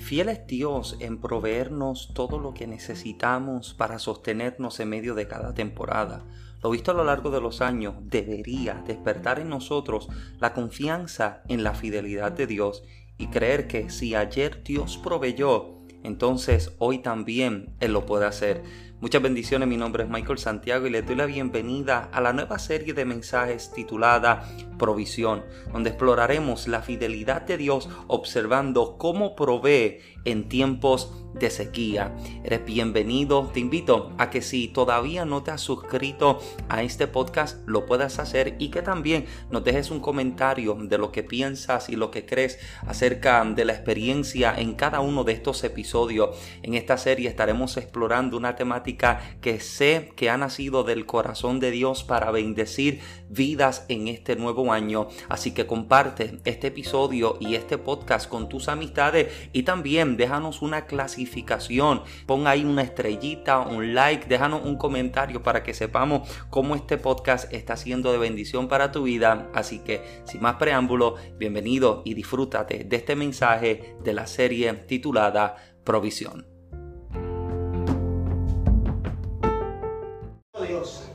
Fiel es Dios en proveernos todo lo que necesitamos para sostenernos en medio de cada temporada. Lo visto a lo largo de los años debería despertar en nosotros la confianza en la fidelidad de Dios y creer que si ayer Dios proveyó, entonces hoy también Él lo puede hacer. Muchas bendiciones, mi nombre es Michael Santiago y les doy la bienvenida a la nueva serie de mensajes titulada Provisión, donde exploraremos la fidelidad de Dios observando cómo provee en tiempos de sequía. Eres bienvenido, te invito a que si todavía no te has suscrito a este podcast, lo puedas hacer y que también nos dejes un comentario de lo que piensas y lo que crees acerca de la experiencia en cada uno de estos episodios. En esta serie estaremos explorando una temática que sé que ha nacido del corazón de Dios para bendecir vidas en este nuevo año. Así que comparte este episodio y este podcast con tus amistades y también déjanos una clasificación. Pon ahí una estrellita, un like, déjanos un comentario para que sepamos cómo este podcast está siendo de bendición para tu vida. Así que sin más preámbulo, bienvenido y disfrútate de este mensaje de la serie titulada Provisión.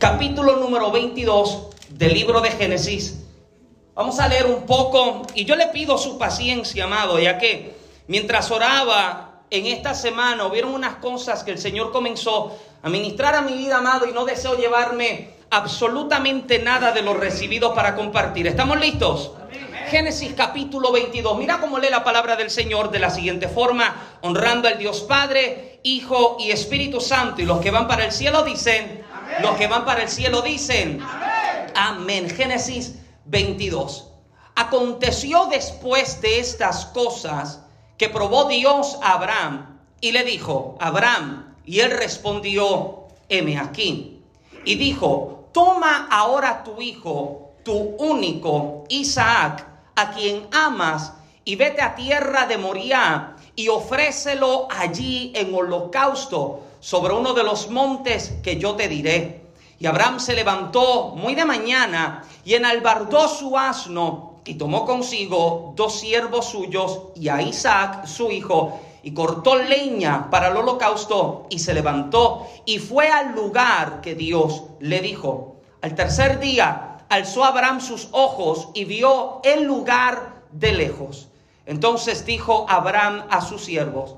Capítulo número 22 del libro de Génesis. Vamos a leer un poco y yo le pido su paciencia, amado, ya que mientras oraba en esta semana hubieron unas cosas que el Señor comenzó a ministrar a mi vida, amado, y no deseo llevarme absolutamente nada de lo recibido para compartir. ¿Estamos listos? Génesis capítulo 22. Mira cómo lee la palabra del Señor de la siguiente forma, honrando al Dios Padre, Hijo y Espíritu Santo. Y los que van para el cielo dicen, los que van para el cielo dicen, amén. Génesis 22. Aconteció después de estas cosas que probó Dios a Abraham y le dijo, Abraham, y él respondió, heme aquí. Y dijo, toma ahora tu hijo, tu único, Isaac, a quien amas, y vete a tierra de Moriah y ofrécelo allí en holocausto sobre uno de los montes que yo te diré. Y Abraham se levantó muy de mañana y enalbardó su asno y tomó consigo dos siervos suyos y a Isaac su hijo y cortó leña para el holocausto y se levantó y fue al lugar que Dios le dijo. Al tercer día alzó Abraham sus ojos y vio el lugar de lejos. Entonces dijo Abraham a sus siervos,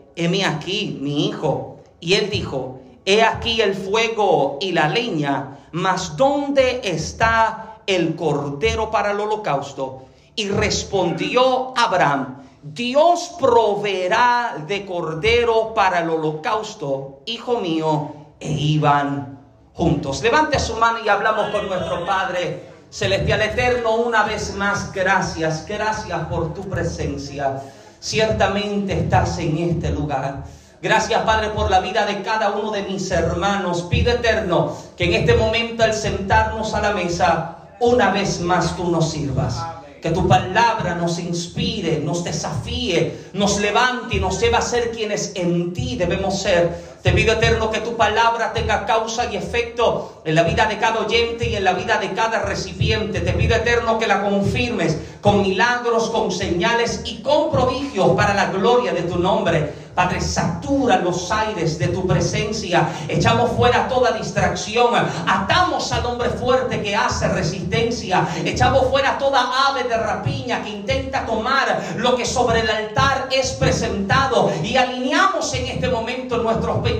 heme aquí, mi hijo. Y él dijo, he aquí el fuego y la leña, mas ¿dónde está el cordero para el holocausto? Y respondió Abraham, Dios proveerá de cordero para el holocausto, hijo mío, e iban juntos. Levante su mano y hablamos con nuestro Padre Celestial Eterno una vez más. Gracias, gracias por tu presencia ciertamente estás en este lugar. Gracias Padre por la vida de cada uno de mis hermanos. Pido eterno que en este momento al sentarnos a la mesa, una vez más tú nos sirvas. Que tu palabra nos inspire, nos desafíe, nos levante y nos lleve a ser quienes en ti debemos ser te pido eterno que tu palabra tenga causa y efecto en la vida de cada oyente y en la vida de cada recipiente. Te pido eterno que la confirmes con milagros, con señales y con prodigios para la gloria de tu nombre. Padre, satura los aires de tu presencia. Echamos fuera toda distracción. Atamos al hombre fuerte que hace resistencia. Echamos fuera toda ave de rapiña que intenta tomar lo que sobre el altar es presentado. Y alineamos en este momento nuestros pensamientos,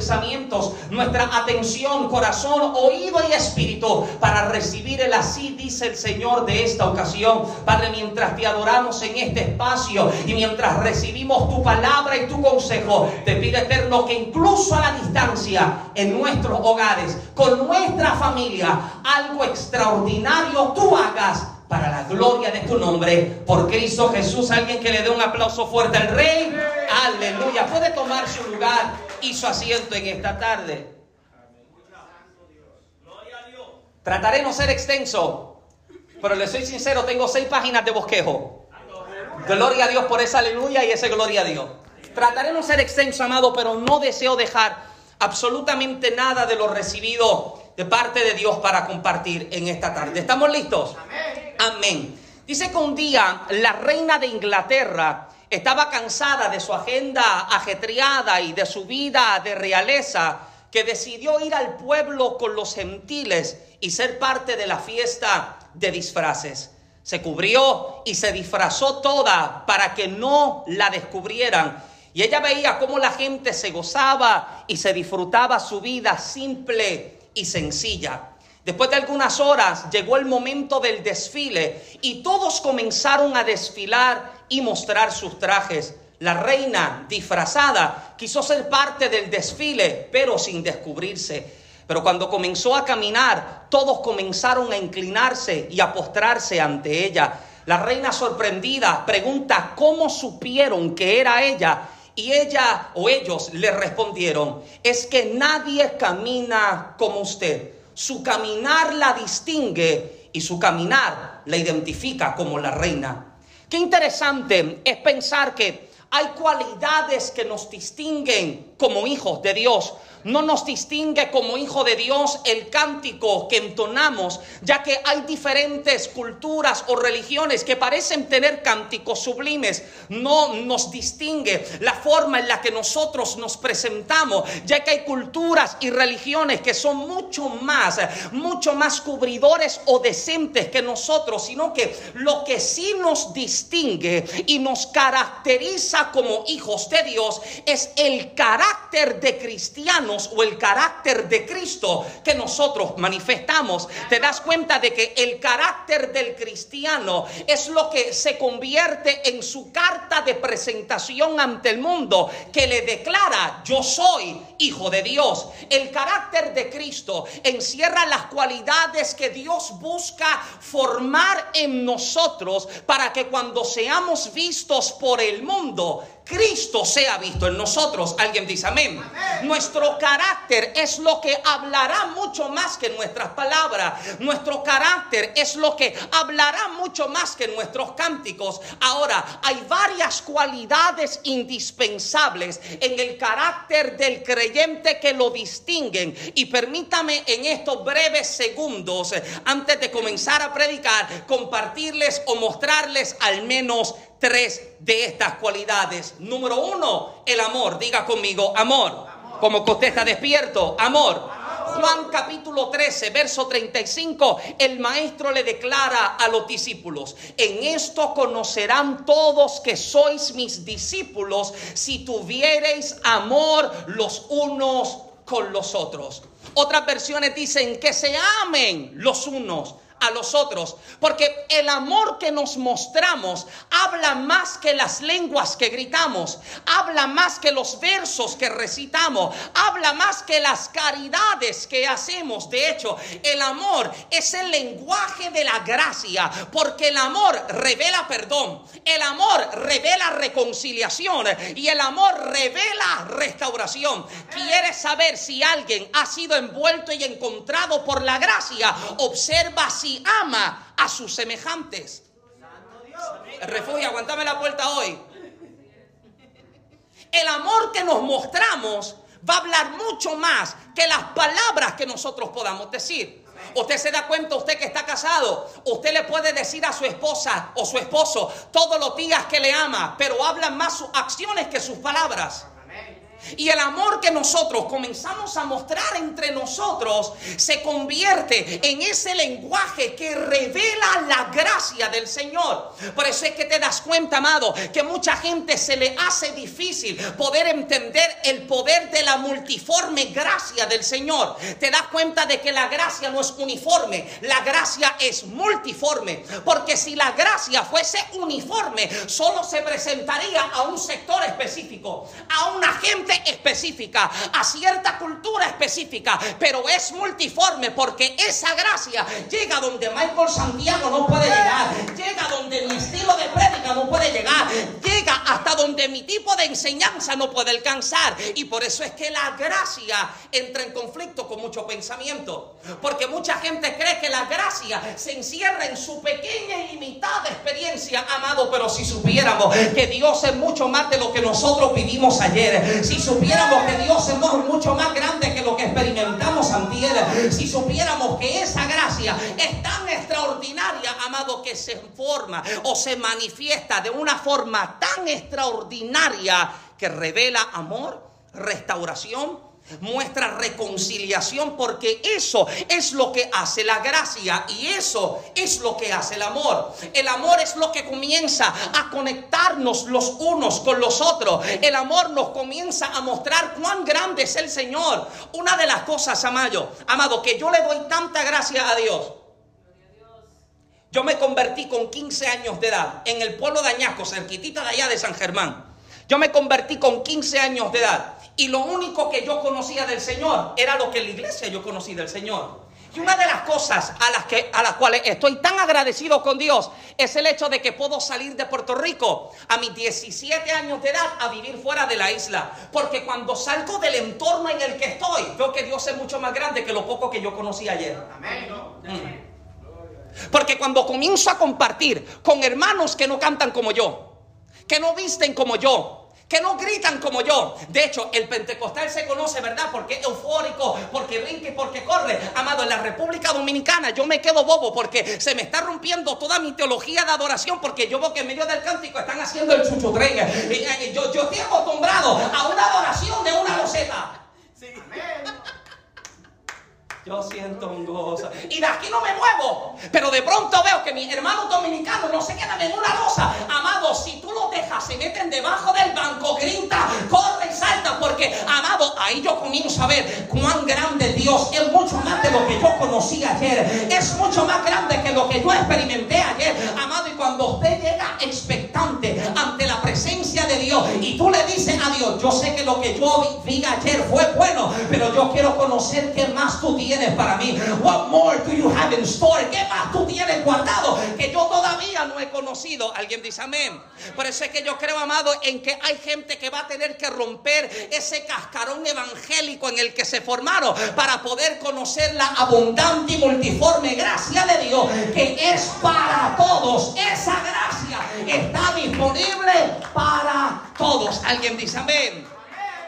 nuestra atención, corazón, oído y espíritu para recibir el así, dice el Señor de esta ocasión. Padre, mientras te adoramos en este espacio y mientras recibimos tu palabra y tu consejo, te pido eterno que incluso a la distancia, en nuestros hogares, con nuestra familia, algo extraordinario tú hagas para la gloria de tu nombre, por Cristo Jesús. Alguien que le dé un aplauso fuerte al Rey. Aleluya. Puede tomar su lugar y su asiento en esta tarde. Trataré de no ser extenso, pero le soy sincero, tengo seis páginas de bosquejo. Gloria a Dios por esa aleluya y ese gloria a Dios. Trataré de no ser extenso, amado, pero no deseo dejar absolutamente nada de lo recibido de parte de Dios para compartir en esta tarde. ¿Estamos listos? Amén. Dice que un día la reina de Inglaterra estaba cansada de su agenda ajetreada y de su vida de realeza, que decidió ir al pueblo con los gentiles y ser parte de la fiesta de disfraces. Se cubrió y se disfrazó toda para que no la descubrieran. Y ella veía cómo la gente se gozaba y se disfrutaba su vida simple y sencilla. Después de algunas horas llegó el momento del desfile y todos comenzaron a desfilar y mostrar sus trajes. La reina disfrazada quiso ser parte del desfile, pero sin descubrirse. Pero cuando comenzó a caminar, todos comenzaron a inclinarse y a postrarse ante ella. La reina sorprendida pregunta cómo supieron que era ella. Y ella o ellos le respondieron, es que nadie camina como usted su caminar la distingue y su caminar la identifica como la reina. Qué interesante es pensar que hay cualidades que nos distinguen como hijos de Dios no nos distingue como hijo de Dios el cántico que entonamos, ya que hay diferentes culturas o religiones que parecen tener cánticos sublimes. No nos distingue la forma en la que nosotros nos presentamos, ya que hay culturas y religiones que son mucho más, mucho más cubridores o decentes que nosotros, sino que lo que sí nos distingue y nos caracteriza como hijos de Dios es el carácter de cristiano o el carácter de Cristo que nosotros manifestamos. Te das cuenta de que el carácter del cristiano es lo que se convierte en su carta de presentación ante el mundo, que le declara, yo soy hijo de Dios. El carácter de Cristo encierra las cualidades que Dios busca formar en nosotros para que cuando seamos vistos por el mundo, Cristo sea visto en nosotros. Alguien dice amén. Nuestro carácter es lo que hablará mucho más que nuestras palabras. Nuestro carácter es lo que hablará mucho más que nuestros cánticos. Ahora, hay varias cualidades indispensables en el carácter del creyente que lo distinguen. Y permítame en estos breves segundos, antes de comenzar a predicar, compartirles o mostrarles al menos tres de estas cualidades. Número uno, el amor. Diga conmigo, amor. Como que despierto, amor. Juan capítulo 13, verso 35, el maestro le declara a los discípulos, en esto conocerán todos que sois mis discípulos si tuviereis amor los unos con los otros. Otras versiones dicen que se amen los unos a los otros. Porque el amor que nos mostramos habla más que las lenguas que gritamos, habla más que los versos que recitamos, habla más que las caridades que hacemos. De hecho, el amor es el lenguaje de la gracia, porque el amor revela perdón, el amor revela reconciliación y el amor revela restauración. ¿Quieres saber si alguien ha sido envuelto y encontrado por la gracia? Observa si ama a sus semejantes. refugio, aguantame la puerta hoy. El amor que nos mostramos va a hablar mucho más que las palabras que nosotros podamos decir. Usted se da cuenta, usted que está casado, usted le puede decir a su esposa o su esposo todos los días que le ama, pero hablan más sus acciones que sus palabras. Y el amor que nosotros comenzamos a mostrar entre nosotros se convierte en ese lenguaje que revela la gracia del Señor. Por eso es que te das cuenta, amado, que mucha gente se le hace difícil poder entender el poder de la multiforme gracia del Señor. Te das cuenta de que la gracia no es uniforme, la gracia es multiforme. Porque si la gracia fuese uniforme, solo se presentaría a un sector específico, a una gente específica, a cierta cultura específica, pero es multiforme porque esa gracia llega donde Michael Santiago no puede llegar, llega donde mi estilo de prédica tipo de enseñanza no puede alcanzar. Y por eso es que la gracia entra en conflicto con mucho pensamiento, porque mucha gente cree que la gracia se encierra en su pequeña y limitada experiencia, amado, pero si supiéramos que Dios es mucho más de lo que nosotros vivimos ayer, si supiéramos que Dios es mucho más grande que lo que experimentamos antier, si supiéramos que esa gracia es tan extraordinaria, amado, que se forma o se manifiesta de una forma tan extraordinaria que revela amor, restauración, muestra reconciliación porque eso es lo que hace la gracia y eso es lo que hace el amor. El amor es lo que comienza a conectarnos los unos con los otros. El amor nos comienza a mostrar cuán grande es el Señor. Una de las cosas, amado, amado, que yo le doy tanta gracia a Dios. Yo me convertí con 15 años de edad en el pueblo de Añasco, cerquitita de allá de San Germán. Yo me convertí con 15 años de edad. Y lo único que yo conocía del Señor era lo que en la iglesia yo conocí del Señor. Y una de las cosas a las, que, a las cuales estoy tan agradecido con Dios es el hecho de que puedo salir de Puerto Rico a mis 17 años de edad a vivir fuera de la isla. Porque cuando salgo del entorno en el que estoy, veo que Dios es mucho más grande que lo poco que yo conocí ayer. Mm. Porque cuando comienzo a compartir con hermanos que no cantan como yo, que no visten como yo, que no gritan como yo. De hecho, el pentecostal se conoce, ¿verdad? Porque es eufórico, porque brinca y porque corre. Amado, en la República Dominicana yo me quedo bobo porque se me está rompiendo toda mi teología de adoración porque yo veo que en medio del cántico están haciendo el chuchotren. Yo, yo estoy acostumbrado a una adoración de una loseta. Sí. Yo siento un gozo. Y de aquí no me muevo. Pero de pronto veo que mis hermanos dominicanos no se quedan en una losa. Amado, si tú los dejas, se meten debajo del banco, grita, corre y salta. Porque, amado, ahí yo comienzo a ver cuán grande Dios es mucho más de lo que yo conocí ayer. Es mucho más grande que lo que yo experimenté ayer. Amado, y cuando usted llega y tú le dices a Dios, yo sé que lo que yo vi ayer fue bueno, pero yo quiero conocer qué más tú tienes para mí? What more do you have in store? ¿Qué más tú tienes guardado que yo todavía no he conocido? Alguien dice amén. Por eso es que yo creo, amado, en que hay gente que va a tener que romper ese cascarón evangélico en el que se formaron para poder conocer la abundante y multiforme gracia de Dios que es para todos. Esa gracia está disponible para todos. Alguien dice amén.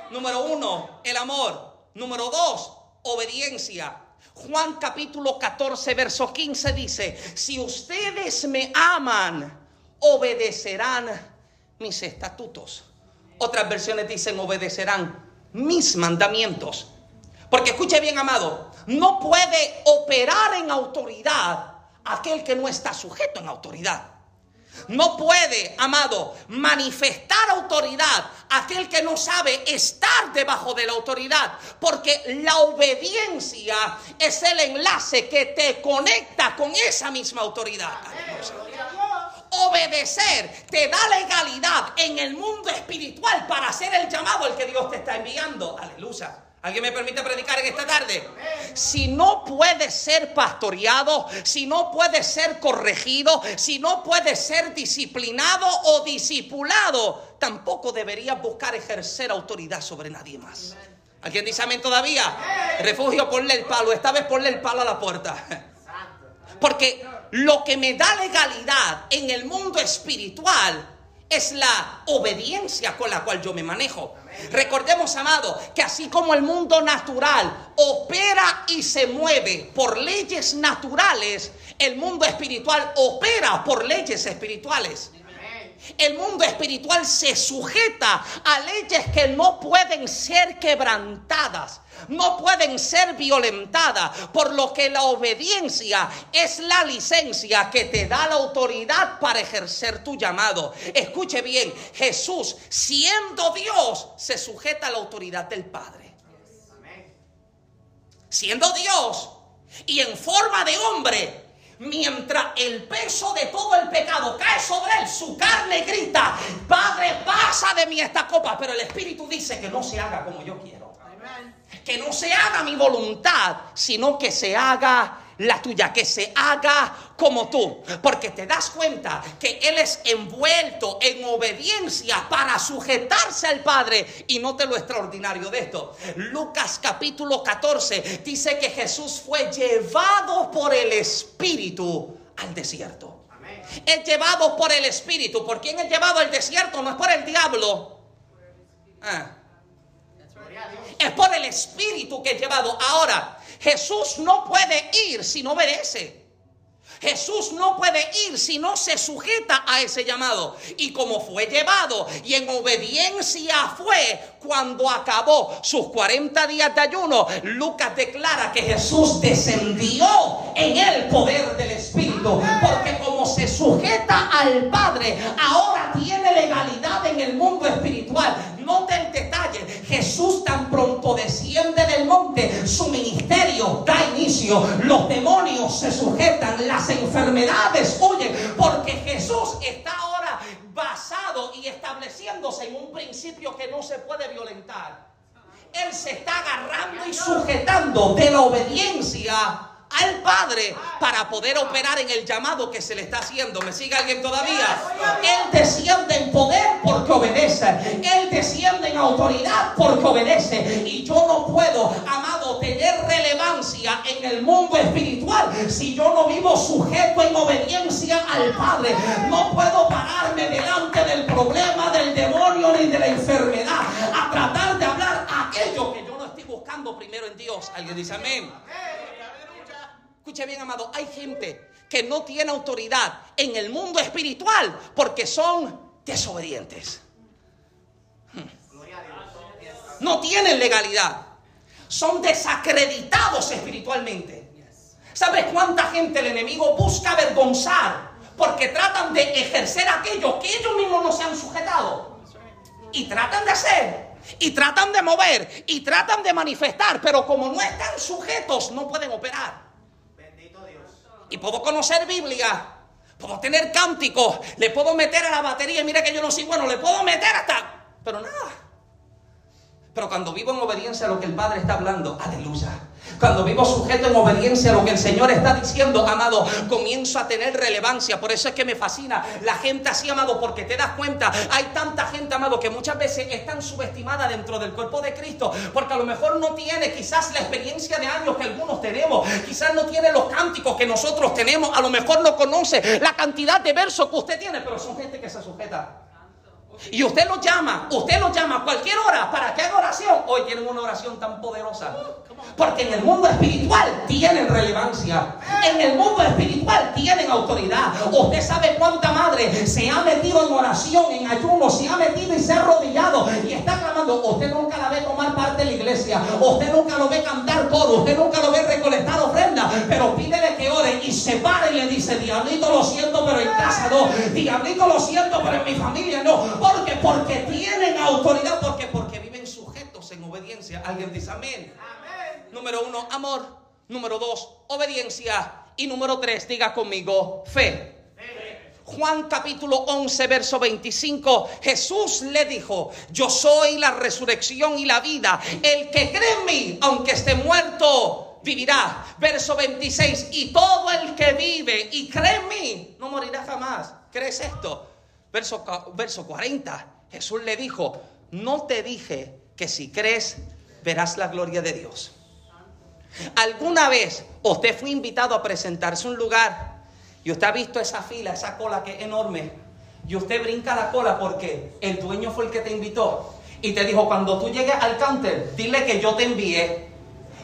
Número uno, el amor. Número dos, obediencia. Juan capítulo 14, verso 15 dice, si ustedes me aman, obedecerán mis estatutos. Otras versiones dicen, obedecerán mis mandamientos. Porque escuche bien, amado, no puede operar en autoridad aquel que no está sujeto en autoridad. No puede, amado, manifestar autoridad aquel que no sabe estar debajo de la autoridad. Porque la obediencia es el enlace que te conecta con esa misma autoridad. Obedecer te da legalidad en el mundo espiritual para hacer el llamado al que Dios te está enviando. Aleluya. ¿Alguien me permite predicar en esta tarde? Si no puede ser pastoreado, si no puede ser corregido, si no puede ser disciplinado o discipulado, tampoco debería buscar ejercer autoridad sobre nadie más. ¿Alguien dice amén todavía? Refugio, ponle el palo. Esta vez ponle el palo a la puerta. Porque lo que me da legalidad en el mundo espiritual es la obediencia con la cual yo me manejo. Recordemos, amado, que así como el mundo natural opera y se mueve por leyes naturales, el mundo espiritual opera por leyes espirituales. El mundo espiritual se sujeta a leyes que no pueden ser quebrantadas no pueden ser violentadas, por lo que la obediencia es la licencia que te da la autoridad para ejercer tu llamado. Escuche bien, Jesús, siendo Dios, se sujeta a la autoridad del Padre. Siendo Dios y en forma de hombre, mientras el peso de todo el pecado cae sobre él, su carne grita, Padre, pasa de mí esta copa, pero el Espíritu dice que no se haga como yo quiero. Que no se haga mi voluntad, sino que se haga la tuya, que se haga como tú. Porque te das cuenta que Él es envuelto en obediencia para sujetarse al Padre. Y note lo extraordinario de esto. Lucas capítulo 14 dice que Jesús fue llevado por el Espíritu al desierto. Es llevado por el Espíritu. ¿Por quién es llevado al desierto? No es por el diablo. Ah. Es por el Espíritu que es llevado. Ahora, Jesús no puede ir si no obedece. Jesús no puede ir si no se sujeta a ese llamado. Y como fue llevado y en obediencia fue cuando acabó sus 40 días de ayuno, Lucas declara que Jesús descendió en el poder del Espíritu. Porque como se sujeta al Padre, ahora tiene legalidad en el mundo espiritual. Note el. Jesús tan pronto desciende del monte, su ministerio da inicio. Los demonios se sujetan, las enfermedades huyen, porque Jesús está ahora basado y estableciéndose en un principio que no se puede violentar. Él se está agarrando y sujetando de la obediencia al Padre para poder operar en el llamado que se le está haciendo. ¿Me sigue alguien todavía? Él desciende en poder porque obedece. Él desciende en autoridad porque obedece. Y yo no puedo, amado, tener relevancia en el mundo espiritual si yo no vivo sujeto en obediencia al Padre. No puedo pararme delante del problema, del demonio ni de la enfermedad a tratar de hablar aquello que yo no estoy buscando primero en Dios. Alguien dice amén. Escuche bien, amado, hay gente que no tiene autoridad en el mundo espiritual porque son desobedientes. Hmm. No tienen legalidad. Son desacreditados espiritualmente. ¿Sabes cuánta gente el enemigo busca avergonzar? Porque tratan de ejercer aquello que ellos mismos no se han sujetado. Y tratan de hacer. Y tratan de mover. Y tratan de manifestar. Pero como no están sujetos, no pueden operar y puedo conocer Biblia, puedo tener cánticos, le puedo meter a la batería, mira que yo no soy bueno, le puedo meter hasta, pero nada. Pero cuando vivo en obediencia a lo que el Padre está hablando, aleluya. Cuando vivo sujeto en obediencia a lo que el Señor está diciendo, amado, comienzo a tener relevancia. Por eso es que me fascina la gente así, amado, porque te das cuenta, hay tanta gente, amado, que muchas veces es tan subestimada dentro del cuerpo de Cristo, porque a lo mejor no tiene quizás la experiencia de años que algunos tenemos, quizás no tiene los cánticos que nosotros tenemos, a lo mejor no conoce la cantidad de versos que usted tiene, pero son gente que se sujeta. Y usted lo llama, usted lo llama a cualquier hora para que haga oración. Hoy tienen una oración tan poderosa. Porque en el mundo espiritual tienen relevancia. En el mundo espiritual tienen autoridad. Usted sabe cuánta madre se ha metido en oración, en ayuno, se ha metido y se ha arrodillado y está clamando. Usted nunca la ve tomar parte de la iglesia. Usted nunca lo ve cantar todo. Usted nunca lo ve recolectar ofrenda. Pero pídele que ore y se pare y le dice, diablito lo siento, pero en casa no. Diablito lo siento, pero en mi familia no. Porque, porque tienen autoridad. Porque, porque viven sujetos en obediencia. Alguien dice amén. Número uno, amor. Número dos, obediencia. Y número tres, diga conmigo, fe. Juan capítulo 11, verso 25, Jesús le dijo, yo soy la resurrección y la vida. El que cree en mí, aunque esté muerto, vivirá. Verso 26, y todo el que vive y cree en mí, no morirá jamás. ¿Crees esto? Verso, verso 40, Jesús le dijo, no te dije que si crees, verás la gloria de Dios. ¿Alguna vez usted fue invitado a presentarse un lugar y usted ha visto esa fila, esa cola que es enorme? Y usted brinca la cola porque el dueño fue el que te invitó y te dijo, cuando tú llegues al counter, dile que yo te envié.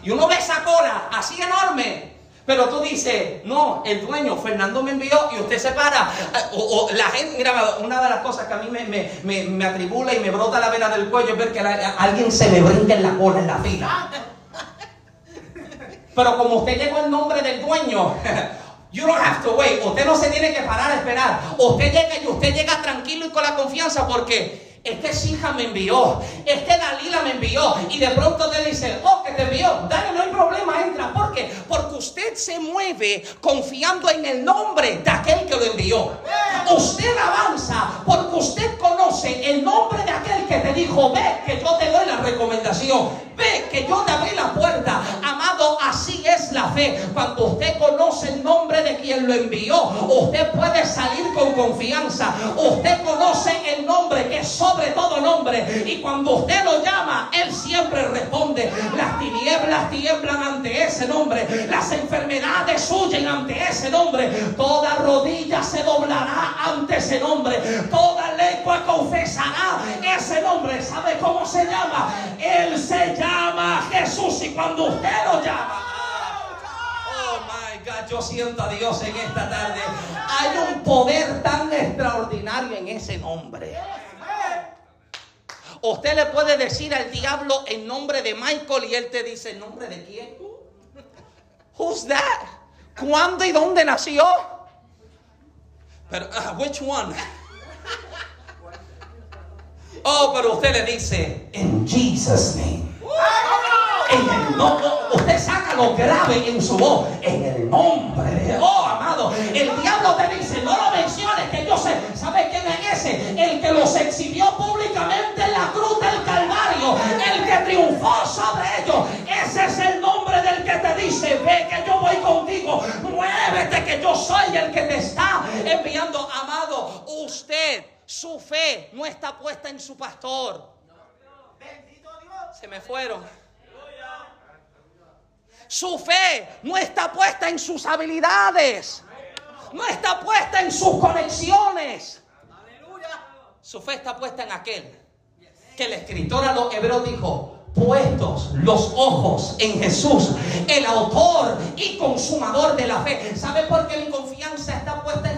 Y uno ve esa cola así enorme. Pero tú dices, no, el dueño, Fernando me envió y usted se para. O, la gente, una de las cosas que a mí me, atribula y me brota la vena del cuello es ver que alguien se me brinca en la cola, en la fila. Pero como usted llegó en nombre del dueño, You don't have to wait. Usted no se tiene que parar a esperar. Usted llega y usted llega tranquilo y con la confianza porque es que hija me envió, es que Dalila me envió. Y de pronto te dice, oh, que te envió. Dale, no hay problema, entra. ¿Por qué? Porque usted se mueve confiando en el nombre de aquel que lo envió. Usted avanza porque usted conoce el nombre de aquel que te dijo, ve que yo te doy la recomendación. Ve que yo te abrí la puerta. Amado, la fe. Cuando usted conoce el nombre de quien lo envió, usted puede salir con confianza. Usted conoce el nombre que es sobre todo nombre. Y cuando usted lo llama, Él siempre responde. Las tinieblas tiemblan ante ese nombre. Las enfermedades huyen ante ese nombre. Toda rodilla se doblará ante ese nombre. Toda lengua confesará ese nombre. ¿Sabe cómo se llama? Él se llama Jesús. Y cuando usted lo llama, Yo siento a Dios en esta tarde. Hay un poder tan extraordinario en ese nombre. Usted le puede decir al diablo en nombre de Michael y él te dice, ¿en nombre de quién? Who's that? ¿Cuándo y dónde nació? Pero, uh, which one? Oh, pero usted le dice, en Jesus name. En el nombre, usted saca lo grave en su voz. En el nombre de Oh, amado. El diablo te dice, no lo menciones, que yo sé. ¿Sabe quién es ese? El que los exhibió públicamente en la cruz del Calvario. El que triunfó sobre ellos. Ese es el nombre del que te dice, ve que yo voy contigo. Muévete que yo soy el que te está enviando. Amado, usted, su fe no está puesta en su pastor. Se me fueron. Su fe no está puesta en sus habilidades. No está puesta en sus conexiones. Su fe está puesta en aquel que el escritor a los hebreos dijo, puestos los ojos en Jesús, el autor y consumador de la fe. ¿Sabe por qué mi confianza está puesta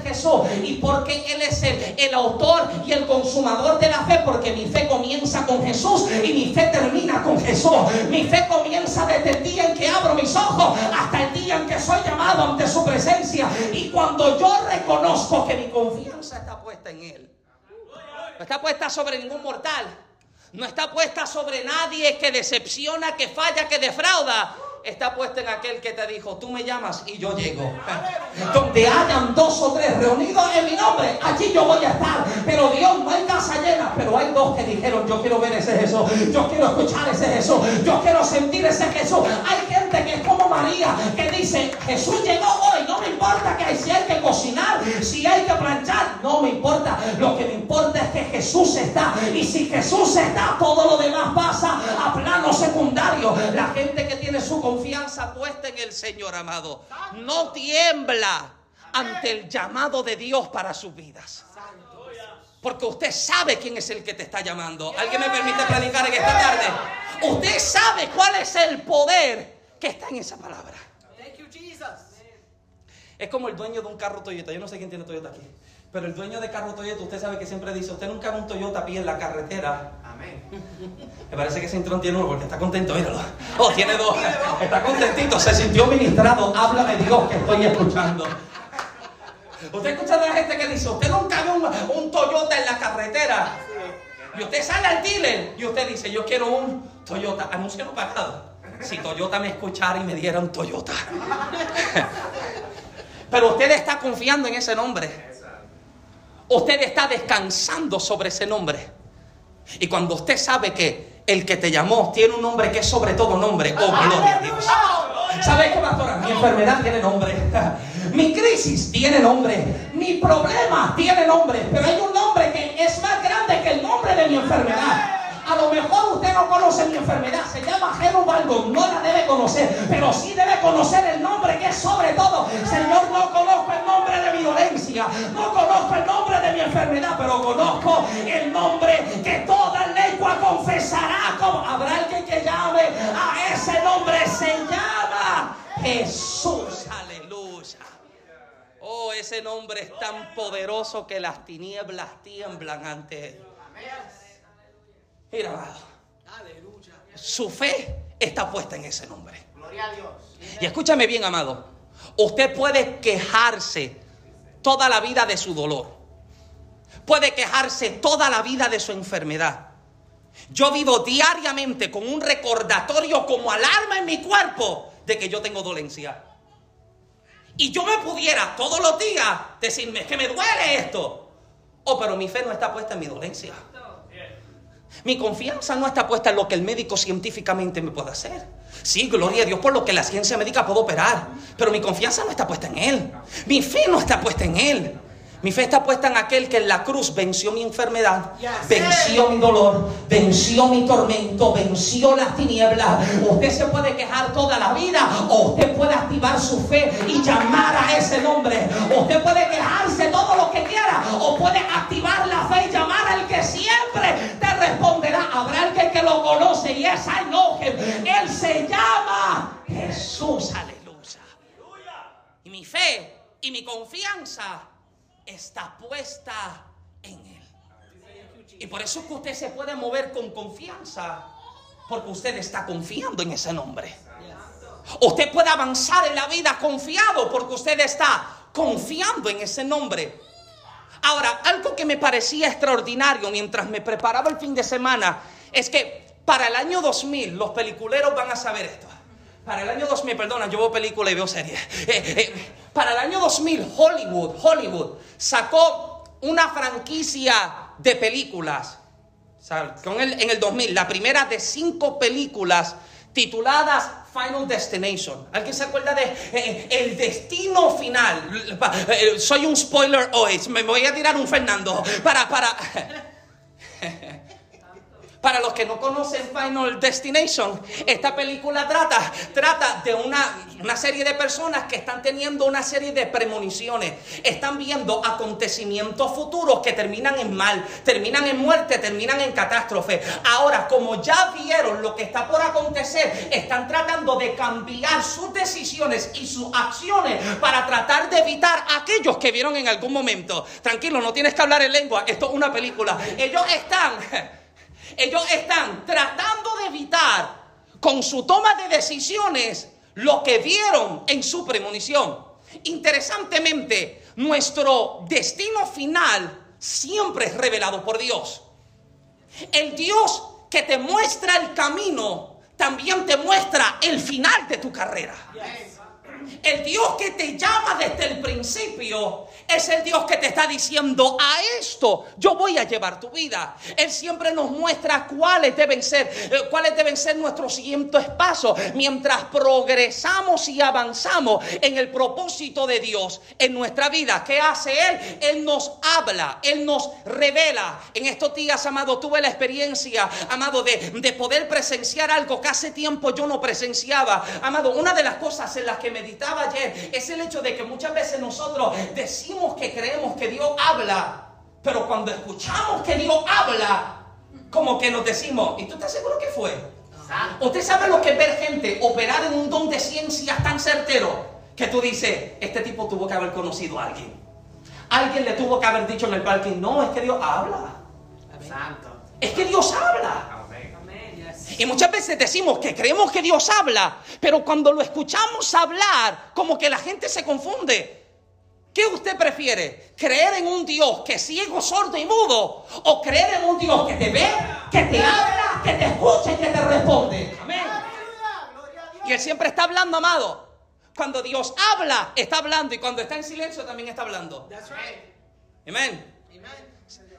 Y porque Él es el, el autor y el consumador de la fe, porque mi fe comienza con Jesús y mi fe termina con Jesús. Mi fe comienza desde el día en que abro mis ojos hasta el día en que soy llamado ante su presencia. Y cuando yo reconozco que mi confianza está puesta en Él, no está puesta sobre ningún mortal no está puesta sobre nadie que decepciona, que falla, que defrauda. Está puesta en aquel que te dijo, tú me llamas y yo llego. Donde hayan dos o tres reunidos en mi nombre, allí yo voy a estar. Pero Dios, no hay casa llena, pero hay dos que dijeron, yo quiero ver ese Jesús, yo quiero escuchar ese Jesús, yo quiero sentir ese Jesús. Hay que es como María, que dice, Jesús llegó hoy, no me importa que si hay que cocinar, si hay que planchar, no me importa. Lo que me importa es que Jesús está. Y si Jesús está, todo lo demás pasa a plano secundario. La gente que tiene su confianza puesta en el Señor amado no tiembla ante el llamado de Dios para sus vidas. Porque usted sabe quién es el que te está llamando. ¿Alguien me permite planificar en esta tarde? Usted sabe cuál es el poder que está en esa palabra. Es como el dueño de un carro Toyota. Yo no sé quién tiene Toyota aquí. Pero el dueño de carro Toyota, usted sabe que siempre dice, usted nunca ve un Toyota a pie en la carretera. Amén. Me parece que ese intrón tiene uno porque está contento, míralo. Oh, tiene dos. Está contentito, se sintió ministrado. Háblame Dios que estoy escuchando. Usted escucha de la gente que dice, usted nunca ve un, Toyota en la carretera. Y usted sale al dealer y usted dice, yo quiero un Toyota. Anuncio no pagado. Si Toyota me escuchara y me diera un Toyota. Pero usted está confiando en ese nombre. Usted está descansando sobre ese nombre. Y cuando usted sabe que el que te llamó tiene un nombre que es sobre todo nombre, oh gloria a Dios. ¿Sabe qué, pastora? Mi enfermedad tiene nombre. Mi crisis tiene nombre. Mi problema tiene nombre. Pero hay un nombre que es más grande que el nombre de mi enfermedad. A lo mejor usted no conoce mi enfermedad, se llama Gerubalgo, no la debe conocer, pero sí debe conocer el nombre que es sobre todo. Señor, no conozco el nombre de mi dolencia, no conozco el nombre de mi enfermedad, pero conozco el nombre que toda lengua confesará. Como habrá alguien que llame a ese nombre, se llama Jesús. Aleluya. Oh, ese nombre es tan poderoso que las tinieblas tiemblan ante él. Mira, amado. Su fe está puesta en ese nombre. Gloria a Dios. Y escúchame bien, amado. Usted puede quejarse toda la vida de su dolor. puede quejarse toda la vida de su enfermedad. Yo vivo diariamente con un recordatorio como alarma en mi cuerpo de que yo tengo dolencia. Y yo me pudiera todos los días decirme que me duele esto. Oh, pero mi fe no está puesta en mi dolencia. Mi confianza no está puesta en lo que el médico científicamente me puede hacer. Sí, gloria a Dios por lo que la ciencia médica puede operar. Pero mi confianza no está puesta en Él. Mi fe no está puesta en Él. Mi fe está puesta en aquel que en la cruz venció mi enfermedad, venció mi dolor, venció mi tormento, venció las tinieblas. Usted se puede quejar toda la vida o usted puede activar su fe y llamar a ese nombre. Usted puede quejarse todo lo que quiera o puede activar la fe y llamar al que siempre responderá. Habrá el que, lo conoce y es enoje. Él se llama Jesús. Aleluya. Y mi fe y mi confianza está puesta en Él. Y por eso es que usted se puede mover con confianza, porque usted está confiando en ese nombre. Usted puede avanzar en la vida confiado, porque usted está confiando en ese nombre. Ahora, algo que me parecía extraordinario mientras me preparaba el fin de semana es que para el año 2000 los peliculeros van a saber esto. Para el año 2000, perdona, yo veo películas y veo series. Eh, eh, para el año 2000, Hollywood, Hollywood sacó una franquicia de películas. Con el, en el 2000, la primera de cinco películas tituladas Final Destination. ¿Alguien se acuerda de eh, El Destino Final? soy un spoiler hoy, me voy a tirar un Fernando. Para, para. Para los que no conocen Final Destination, esta película trata, trata de una, una serie de personas que están teniendo una serie de premoniciones. Están viendo acontecimientos futuros que terminan en mal, terminan en muerte, terminan en catástrofe. Ahora, como ya vieron lo que está por acontecer, están tratando de cambiar sus decisiones y sus acciones para tratar de evitar aquellos que vieron en algún momento. Tranquilo, no tienes que hablar en lengua, esto es una película. Ellos están ellos están tratando de evitar con su toma de decisiones lo que vieron en su premonición. Interesantemente, nuestro destino final siempre es revelado por Dios. El Dios que te muestra el camino también te muestra el final de tu carrera. El Dios que te llama desde el principio es el Dios que te está diciendo a esto yo voy a llevar tu vida. Él siempre nos muestra cuáles deben ser, eh, cuáles deben ser nuestros siguientes pasos mientras progresamos y avanzamos en el propósito de Dios en nuestra vida. ¿Qué hace Él? Él nos habla, Él nos revela. En estos días, amado, tuve la experiencia, amado, de, de poder presenciar algo que hace tiempo yo no presenciaba. Amado, una de las cosas en las que meditaba ayer es el hecho de que muchas veces nosotros decimos que creemos que Dios habla, pero cuando escuchamos que Dios habla, como que nos decimos, ¿y tú estás seguro que fue? Usted sabe lo que es ver gente operar en un don de ciencias tan certero que tú dices, este tipo tuvo que haber conocido a alguien. Alguien le tuvo que haber dicho en el parking, no, es que Dios habla. Es que Dios habla. Y muchas veces decimos que creemos que Dios habla, pero cuando lo escuchamos hablar, como que la gente se confunde. ¿Qué usted prefiere? ¿Creer en un Dios que es ciego, sordo y mudo? ¿O creer en un Dios que te ve, que te habla, que te escucha y que te responde? Amén. Y Él siempre está hablando, amado. Cuando Dios habla, está hablando. Y cuando está en silencio, también está hablando. Amén.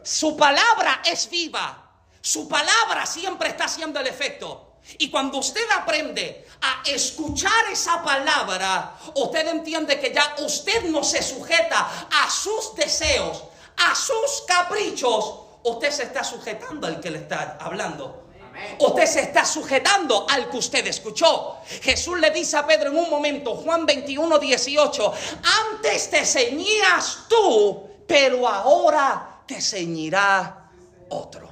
Su palabra es viva. Su palabra siempre está haciendo el efecto. Y cuando usted aprende a escuchar esa palabra, usted entiende que ya usted no se sujeta a sus deseos, a sus caprichos. Usted se está sujetando al que le está hablando. Usted se está sujetando al que usted escuchó. Jesús le dice a Pedro en un momento, Juan 21, 18, antes te ceñías tú, pero ahora te ceñirá otro.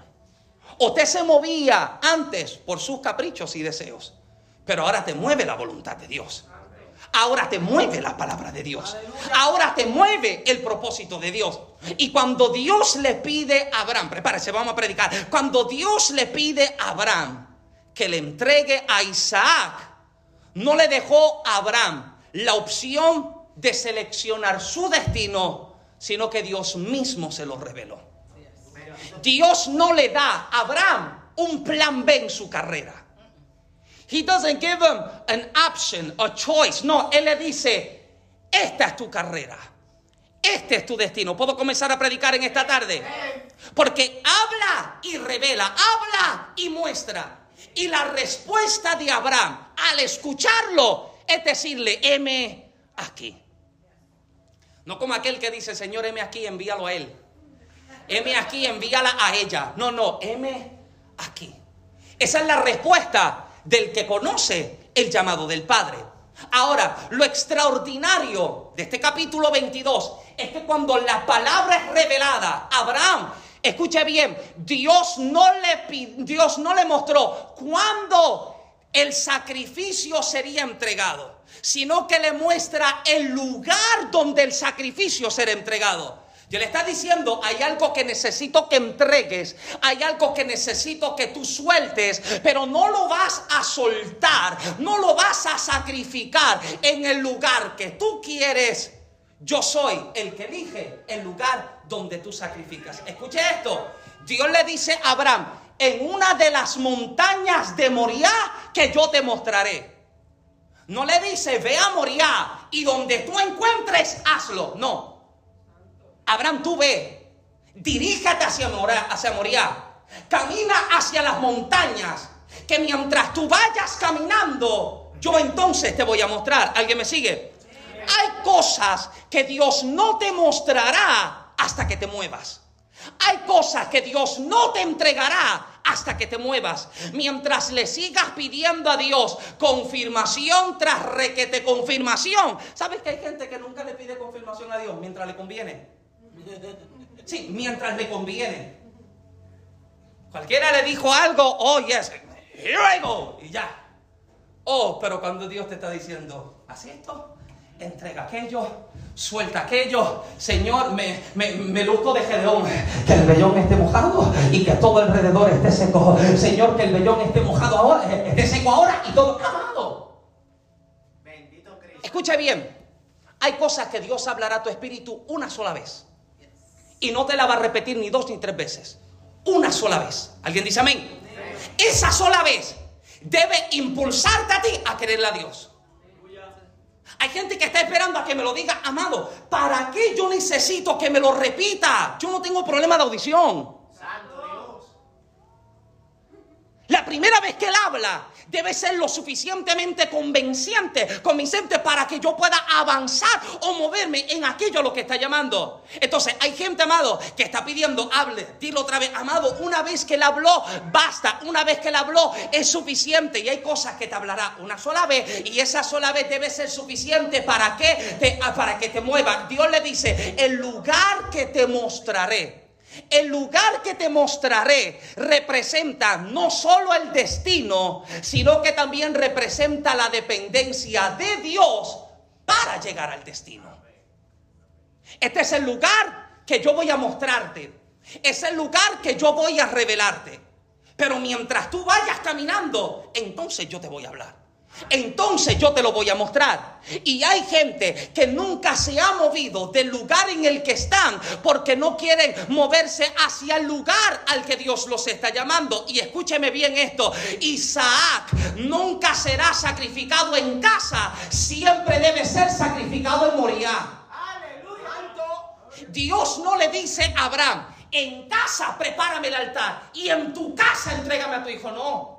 Usted se movía antes por sus caprichos y deseos, pero ahora te mueve la voluntad de Dios. Ahora te mueve la palabra de Dios. Ahora te mueve el propósito de Dios. Y cuando Dios le pide a Abraham, prepárese, vamos a predicar. Cuando Dios le pide a Abraham que le entregue a Isaac, no le dejó a Abraham la opción de seleccionar su destino, sino que Dios mismo se lo reveló. Dios no le da a Abraham un plan B en su carrera. He doesn't give him an option, a choice. No, él le dice, esta es tu carrera. Este es tu destino. ¿Puedo comenzar a predicar en esta tarde? Porque habla y revela, habla y muestra. Y la respuesta de Abraham al escucharlo es decirle, heme aquí. No como aquel que dice, Señor, heme aquí, envíalo a él. Heme aquí, envíala a ella. No, no, heme aquí. Esa es la respuesta del que conoce el llamado del Padre. Ahora, lo extraordinario de este capítulo 22 es que cuando la palabra es revelada, Abraham, escuche bien, Dios no le, Dios no le mostró cuándo el sacrificio sería entregado, sino que le muestra el lugar donde el sacrificio será entregado. Y le está diciendo, hay algo que necesito que entregues, hay algo que necesito que tú sueltes, pero no lo vas a soltar, no lo vas a sacrificar en el lugar que tú quieres. Yo soy el que elige el lugar donde tú sacrificas. Escuche esto, Dios le dice a Abraham, en una de las montañas de Moriah que yo te mostraré. No le dice, ve a Moriah y donde tú encuentres, hazlo. No, Abraham, tú ve, diríjate hacia Moria, hacia Moria, camina hacia las montañas, que mientras tú vayas caminando, yo entonces te voy a mostrar. ¿Alguien me sigue? Hay cosas que Dios no te mostrará hasta que te muevas. Hay cosas que Dios no te entregará hasta que te muevas. Mientras le sigas pidiendo a Dios confirmación tras requete confirmación. ¿Sabes que hay gente que nunca le pide confirmación a Dios mientras le conviene? Sí, mientras le conviene. Cualquiera le dijo algo, oh yes, here I go, y ya. Oh, pero cuando Dios te está diciendo, haz esto, entrega aquello, suelta aquello, Señor, me, me, me luto de Gedeón, que el vellón esté mojado y que todo alrededor esté seco. Señor, que el vellón esté mojado ahora, esté seco ahora y todo amado. Bendito Cristo. Escucha bien, hay cosas que Dios hablará a tu espíritu una sola vez y no te la va a repetir ni dos ni tres veces. Una sola vez. ¿Alguien dice amén? Esa sola vez debe impulsarte a ti a quererle a Dios. Hay gente que está esperando a que me lo diga, amado, ¿para qué yo necesito que me lo repita? Yo no tengo problema de audición. Primera vez que él habla debe ser lo suficientemente convenciente, convincente para que yo pueda avanzar o moverme en aquello a lo que está llamando. Entonces, hay gente, amado, que está pidiendo, hable, dilo otra vez, amado, una vez que él habló, basta, una vez que él habló es suficiente y hay cosas que te hablará una sola vez y esa sola vez debe ser suficiente para que te, para que te mueva. Dios le dice, el lugar que te mostraré el lugar que te mostraré representa no solo el destino, sino que también representa la dependencia de Dios para llegar al destino. Este es el lugar que yo voy a mostrarte. Es el lugar que yo voy a revelarte. Pero mientras tú vayas caminando, entonces yo te voy a hablar entonces yo te lo voy a mostrar. Y hay gente que nunca se ha movido del lugar en el que están porque no quieren moverse hacia el lugar al que Dios los está llamando. Y escúcheme bien esto, Isaac nunca será sacrificado en casa, siempre debe ser sacrificado en Moriah. Dios no le dice a Abraham, en casa prepárame el altar y en tu casa entrégame a tu hijo. No,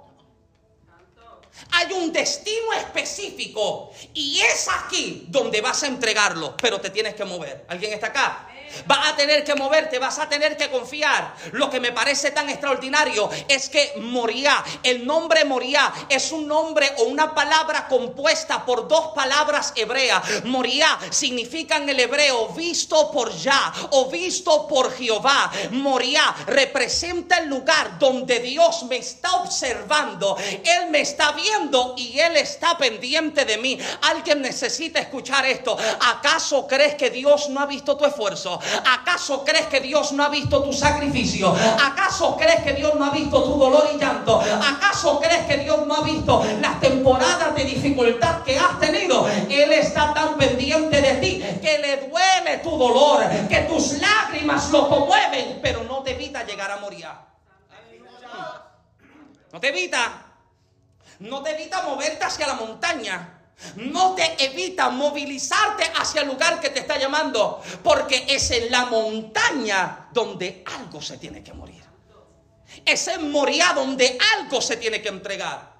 hay un destino específico y es aquí donde vas a entregarlo, pero te tienes que mover. ¿Alguien está acá? Vas a tener que moverte, vas a tener que confiar. Lo que me parece tan extraordinario es que Moría, el nombre Moría es un nombre o una palabra compuesta por dos palabras hebreas. Moría significa en el hebreo visto por Ya o visto por Jehová. Moría representa el lugar donde Dios me está observando. Él me está viendo y Él está pendiente de mí. Alguien necesita escuchar esto. ¿Acaso crees que Dios no ha visto tu esfuerzo? ¿Acaso crees que Dios no ha visto tu sacrificio? ¿Acaso crees que Dios no ha visto tu dolor y llanto? ¿Acaso crees que Dios no ha visto las temporadas de dificultad que has tenido? Él está tan pendiente de ti que le duele tu dolor, que tus lágrimas lo conmueven, pero no te evita llegar a Moria. No te evita. No te evita moverte hacia la montaña. No te evita movilizarte hacia el lugar que te está llamando. Porque es en la montaña donde algo se tiene que morir. Es en Moria donde algo se tiene que entregar.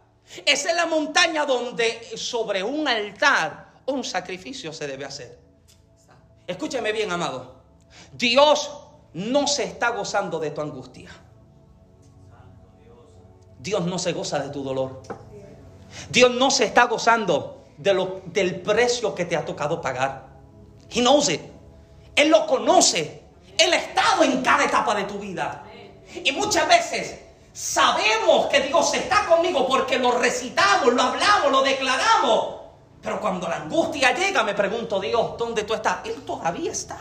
Es en la montaña donde sobre un altar un sacrificio se debe hacer. Escúcheme bien, amado. Dios no se está gozando de tu angustia. Dios no se goza de tu dolor. Dios no se está gozando de lo, del precio que te ha tocado pagar. He knows it. Él lo conoce. Él ha estado en cada etapa de tu vida. Y muchas veces sabemos que Dios está conmigo porque lo recitamos, lo hablamos, lo declaramos. Pero cuando la angustia llega, me pregunto, Dios, ¿dónde tú estás? Él todavía está.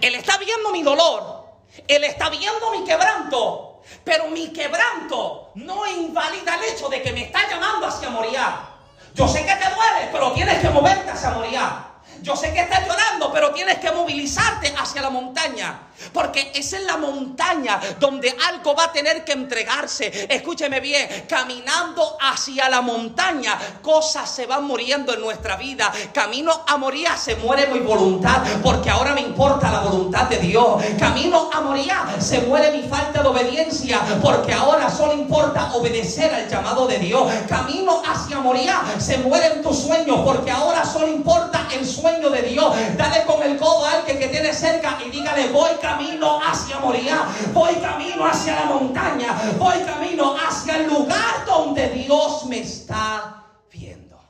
Él está viendo mi dolor. Él está viendo mi quebranto. Pero mi quebranto no invalida el hecho de que me está llamando hacia Moria. Yo sé que te duele, pero tienes que moverte hacia Moria. Yo sé que estás llorando, pero tienes que movilizarte hacia la montaña. Porque es en la montaña donde algo va a tener que entregarse. Escúcheme bien, caminando hacia la montaña, cosas se van muriendo en nuestra vida. Camino a morir se muere mi voluntad, porque ahora me importa la voluntad de Dios. Camino a morir se muere mi falta de obediencia, porque ahora solo importa obedecer al llamado de Dios. Camino hacia morir se mueren tus sueños, porque ahora solo importa el sueño de Dios. Dale con el codo al que, que tiene cerca y dígale, voy camino hacia Moria, voy camino hacia la montaña, voy camino hacia el lugar donde Dios me está viendo.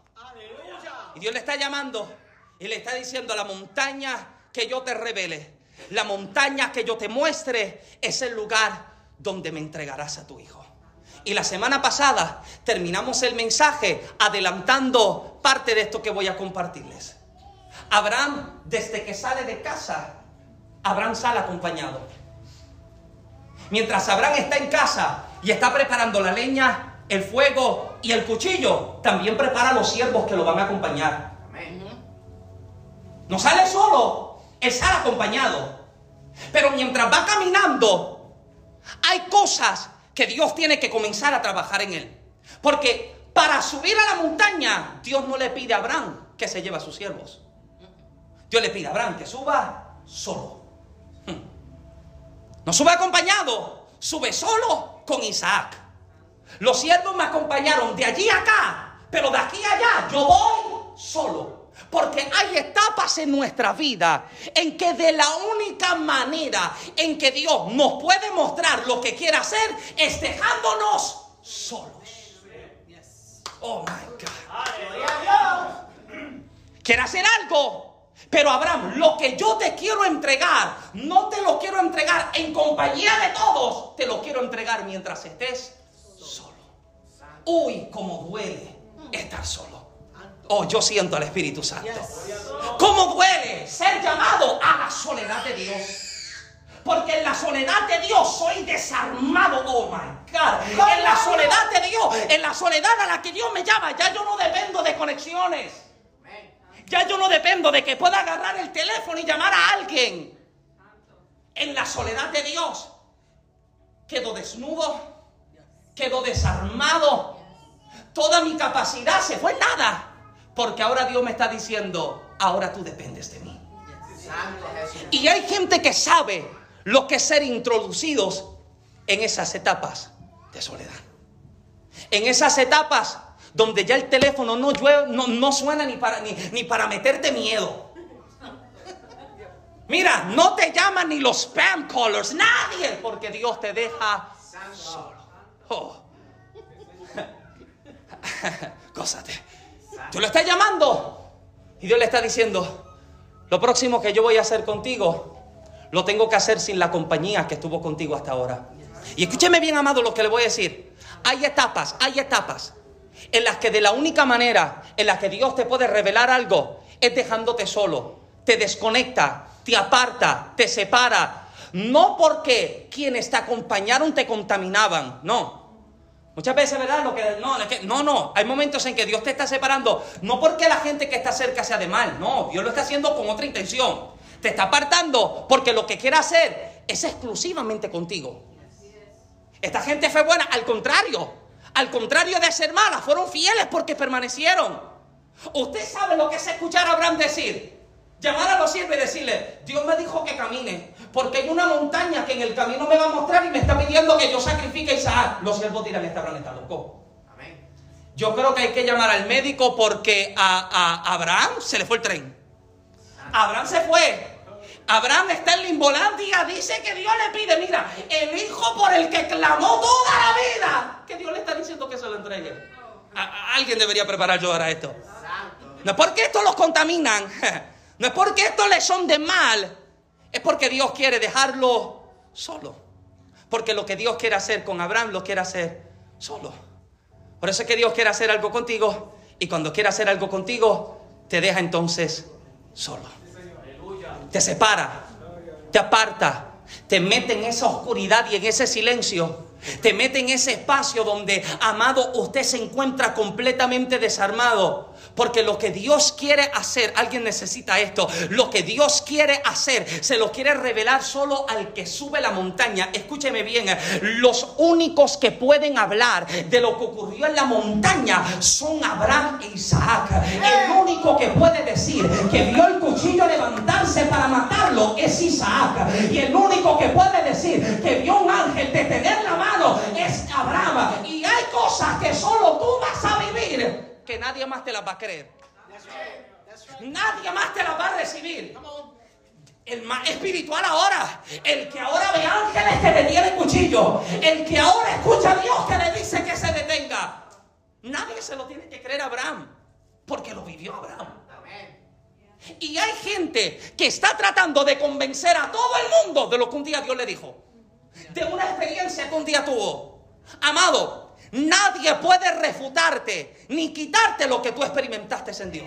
Y Dios le está llamando y le está diciendo a la montaña que yo te revele, la montaña que yo te muestre es el lugar donde me entregarás a tu hijo. Y la semana pasada terminamos el mensaje adelantando parte de esto que voy a compartirles. Abraham, desde que sale de casa, Abraham sale acompañado. Mientras Abraham está en casa y está preparando la leña, el fuego y el cuchillo, también prepara a los siervos que lo van a acompañar. No sale solo, él sale acompañado. Pero mientras va caminando, hay cosas que Dios tiene que comenzar a trabajar en él. Porque para subir a la montaña, Dios no le pide a Abraham que se lleve a sus siervos. Dios le pide a Abraham que suba solo. No sube acompañado, sube solo con Isaac. Los siervos me acompañaron de allí acá, pero de aquí allá yo voy solo. Porque hay etapas en nuestra vida en que de la única manera en que Dios nos puede mostrar lo que quiere hacer es dejándonos solos. Oh my God. Quiere hacer algo, pero Abraham, lo que yo te quiero entregar, no te lo quiero entregar en compañía de todos, te lo quiero entregar mientras estés solo. Uy, cómo duele estar solo. Oh, yo siento al Espíritu Santo. ¿Cómo duele ser llamado a la soledad de Dios? Porque en la soledad de Dios soy desarmado. Oh my God. En la soledad de Dios, en la soledad a la que Dios me llama, ya yo no dependo de conexiones. Ya yo no dependo de que pueda agarrar el teléfono y llamar a alguien. En la soledad de Dios quedo desnudo, quedo desarmado. Toda mi capacidad se fue en nada. Porque ahora Dios me está diciendo, ahora tú dependes de mí. Y hay gente que sabe lo que es ser introducidos en esas etapas de soledad. En esas etapas donde ya el teléfono no, no, suena ni para, ni, para meterte miedo. Mira, no te llaman ni los spam callers, nadie, porque Dios te deja solo. Oh. Cósate. Tú lo estás llamando y Dios le está diciendo, lo próximo que yo voy a hacer contigo, lo tengo que hacer sin la compañía que estuvo contigo hasta ahora. Y escúcheme bien, amado, lo que le voy a decir. Hay etapas, hay etapas en las que de la única manera en la que Dios te puede revelar algo es dejándote solo, te desconecta, te aparta, te separa. No porque quienes te acompañaron te contaminaban, no. Muchas veces, ¿verdad? Lo que, no, no, no. Hay momentos en que Dios te está separando, no porque la gente que está cerca sea de mal, no. Dios lo está haciendo con otra intención. Te está apartando porque lo que quiere hacer es exclusivamente contigo. Esta gente fue buena, al contrario, al contrario de ser mala, fueron fieles porque permanecieron. Usted sabe lo que es escuchar a Abraham decir. Llamar a los siervos y decirle, Dios me dijo que camine, porque hay una montaña que en el camino me va a mostrar y me está pidiendo que yo sacrifique a Isaac. Los siervos dirán, este Abraham está loco. Yo creo que hay que llamar al médico porque a, a Abraham se le fue el tren. Abraham se fue. Abraham está en Limbolandia, dice que Dios le pide, mira, el hijo por el que clamó toda la vida, que Dios le está diciendo que se lo entregue. alguien debería preparar yo para esto. No es porque esto los contaminan, no es porque esto les son de mal, es porque Dios quiere dejarlo solo. Porque lo que Dios quiere hacer con Abraham lo quiere hacer solo. Por eso es que Dios quiere hacer algo contigo y cuando quiere hacer algo contigo, te deja entonces solo te separa, te aparta, te mete en esa oscuridad y en ese silencio. Te mete en ese espacio donde, amado, usted se encuentra completamente desarmado. Porque lo que Dios quiere hacer, alguien necesita esto, lo que Dios quiere hacer, se lo quiere revelar solo al que sube la montaña. Escúcheme bien, los únicos que pueden hablar de lo que ocurrió en la montaña son Abraham e Isaac. El único que puede decir que vio el cuchillo levantarse para matarlo es Isaac. Y el único que puede decir que vio un ángel detener la mano es Abraham. Y hay cosas que solo tú vas a vivir que nadie más te las va a creer. Nadie más te las va a recibir. El más espiritual ahora, el que ahora ve ángeles que detiene cuchillo, el que ahora escucha a Dios que le dice que se detenga. Nadie se lo tiene que creer a Abraham, porque lo vivió Abraham. Y hay gente que está tratando de convencer a todo el mundo de lo que un día Dios le dijo, de una experiencia que un día tuvo. Amado, Nadie puede refutarte ni quitarte lo que tú experimentaste en Dios.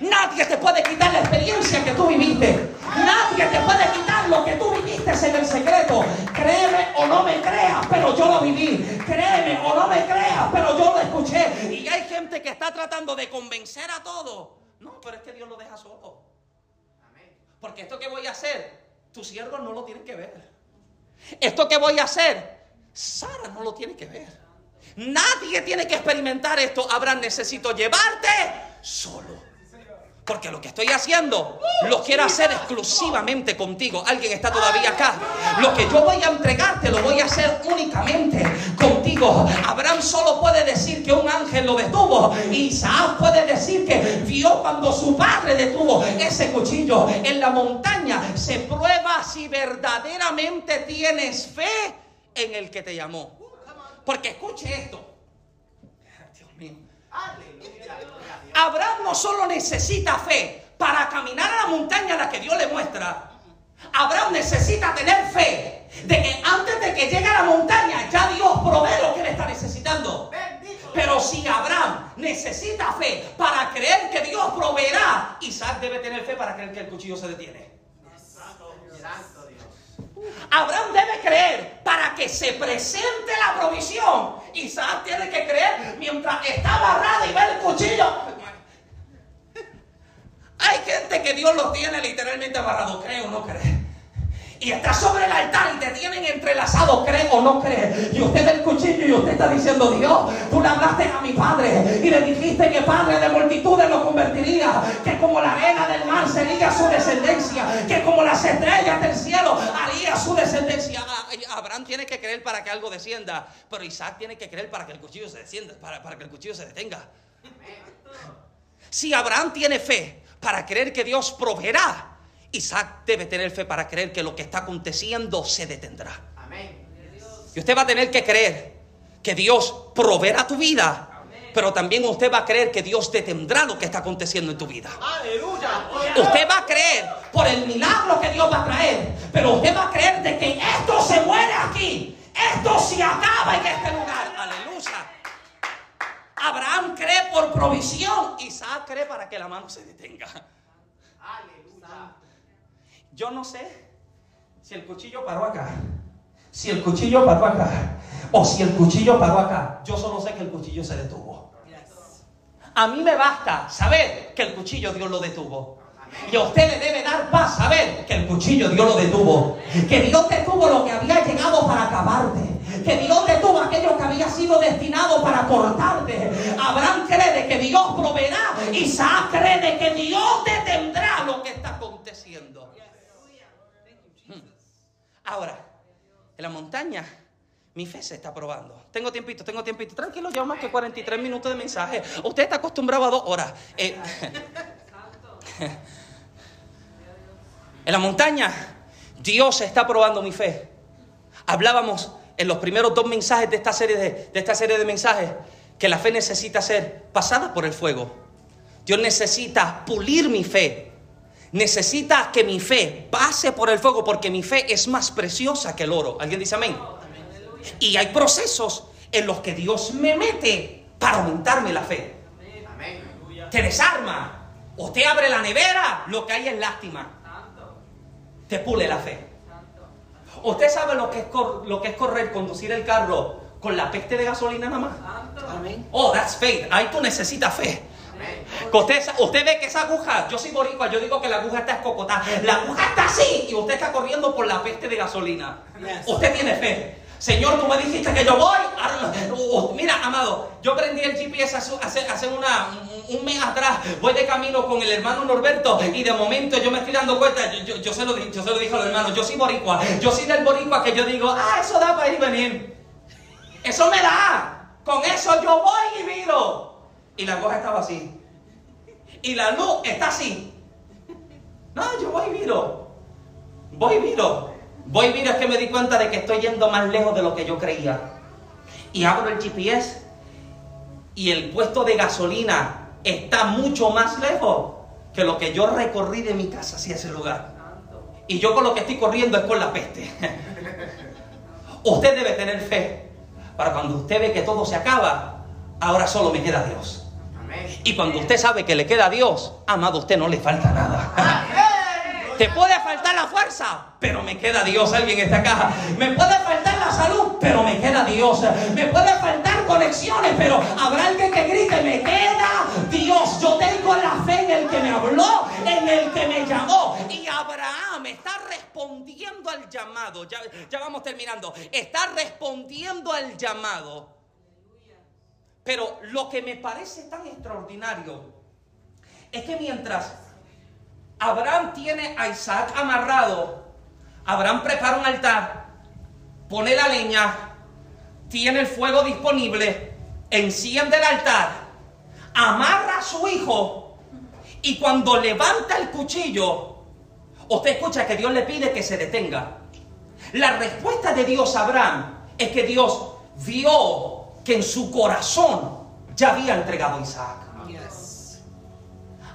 Nadie te puede quitar la experiencia que tú viviste. Nadie te puede quitar lo que tú viviste en el secreto. Créeme o no me creas, pero yo lo viví. Créeme o no me creas, pero yo lo escuché. Y hay gente que está tratando de convencer a todos. No, pero es que Dios lo deja solo. Porque esto que voy a hacer, tus siervos no lo tienen que ver. Esto que voy a hacer, Sara no lo tiene que ver. Nadie tiene que experimentar esto. Abraham, necesito llevarte solo. Porque lo que estoy haciendo lo quiero hacer exclusivamente contigo. Alguien está todavía acá. Lo que yo voy a entregarte lo voy a hacer únicamente contigo. Abraham solo puede decir que un ángel lo detuvo. Isaac puede decir que vio cuando su padre detuvo ese cuchillo en la montaña. Se prueba si verdaderamente tienes fe en el que te llamó. Porque escuche esto. Dios mío. Abraham no solo necesita fe para caminar a la montaña a la que Dios le muestra. Abraham necesita tener fe de que antes de que llegue a la montaña ya Dios provee lo que le está necesitando. Pero si Abraham necesita fe para creer que Dios proveerá, Isaac debe tener fe para creer que el cuchillo se detiene. Abraham debe creer para que se presente la provisión. Isaac tiene que creer mientras está amarrado y ve el cuchillo. Hay gente que Dios los tiene literalmente amarrado, cree o no cree y está sobre el altar y te tienen entrelazado, cree o no cree. Y usted el cuchillo y usted está diciendo, Dios, tú le hablaste a mi padre y le dijiste que padre de multitudes lo convertiría, que como la arena del mar sería su descendencia, que como las estrellas del cielo haría su descendencia. Ah, Abraham tiene que creer para que algo descienda, pero Isaac tiene que creer para que el cuchillo se descienda, para, para que el cuchillo se detenga. Si Abraham tiene fe para creer que Dios proveerá, Isaac debe tener fe para creer que lo que está aconteciendo se detendrá. Y usted va a tener que creer que Dios proveerá tu vida. Pero también usted va a creer que Dios detendrá lo que está aconteciendo en tu vida. Usted va a creer por el milagro que Dios va a traer. Pero usted va a creer de que esto se muere aquí. Esto se acaba en este lugar. Aleluya. Abraham cree por provisión. Isaac cree para que la mano se detenga. Aleluya. Yo no sé si el cuchillo paró acá, si el cuchillo paró acá, o si el cuchillo paró acá. Yo solo sé que el cuchillo se detuvo. A mí me basta saber que el cuchillo Dios lo detuvo. Y a usted le debe dar paz saber que el cuchillo Dios lo detuvo. Que Dios detuvo lo que había llegado para acabarte. Que Dios detuvo aquello que había sido destinado para cortarte. Abraham cree que Dios proveerá. Isaac cree que Dios detendrá lo que está aconteciendo. Ahora, en la montaña mi fe se está probando. Tengo tiempito, tengo tiempito. Tranquilo, llevo más que 43 minutos de mensaje. Usted está acostumbrado a dos horas. Eh, en la montaña, Dios está probando mi fe. Hablábamos en los primeros dos mensajes de esta serie de, de esta serie de mensajes que la fe necesita ser pasada por el fuego. Dios necesita pulir mi fe. Necesita que mi fe pase por el fuego porque mi fe es más preciosa que el oro. ¿Alguien dice amén? Y hay procesos en los que Dios me mete para aumentarme la fe. Te desarma. O te abre la nevera, lo que hay es lástima. Te pule la fe. ¿Usted sabe lo que es, lo que es correr, conducir el carro con la peste de gasolina nada más? Oh, that's faith. Ahí tú necesitas fe. Usted, usted, ve que esa aguja, yo soy boricua, yo digo que la aguja está escocotada. La aguja está así y usted está corriendo por la peste de gasolina. Usted tiene fe. Señor, tú me dijiste que yo voy. Mira, amado, yo prendí el GPS hace, hace una, un mes atrás. Voy de camino con el hermano Norberto y de momento yo me estoy dando cuenta. Yo, yo, se, lo, yo se lo dije a los hermanos. Yo soy boricua. Yo soy del boricua que yo digo, ah, eso da para ir y venir. Eso me da. Con eso yo voy y miro. Y la cosa estaba así. Y la luz está así. No, yo voy y miro. Voy y miro. Voy, mira, es que me di cuenta de que estoy yendo más lejos de lo que yo creía. Y abro el GPS y el puesto de gasolina está mucho más lejos que lo que yo recorrí de mi casa hacia ese lugar. Y yo con lo que estoy corriendo es con la peste. usted debe tener fe para cuando usted ve que todo se acaba, ahora solo me queda Dios. Y cuando usted sabe que le queda a Dios, amado, usted no le falta nada. Te puede faltar la fuerza, pero me queda Dios. Alguien en esta caja. Me puede faltar la salud, pero me queda Dios. Me puede faltar conexiones, pero habrá alguien que grite, me queda Dios. Yo tengo la fe en el que me habló, en el que me llamó. Y Abraham está respondiendo al llamado. Ya, ya vamos terminando. Está respondiendo al llamado. Pero lo que me parece tan extraordinario es que mientras Abraham tiene a Isaac amarrado. Abraham prepara un altar, pone la leña, tiene el fuego disponible, enciende el altar, amarra a su hijo y cuando levanta el cuchillo, usted escucha que Dios le pide que se detenga. La respuesta de Dios a Abraham es que Dios vio que en su corazón ya había entregado a Isaac.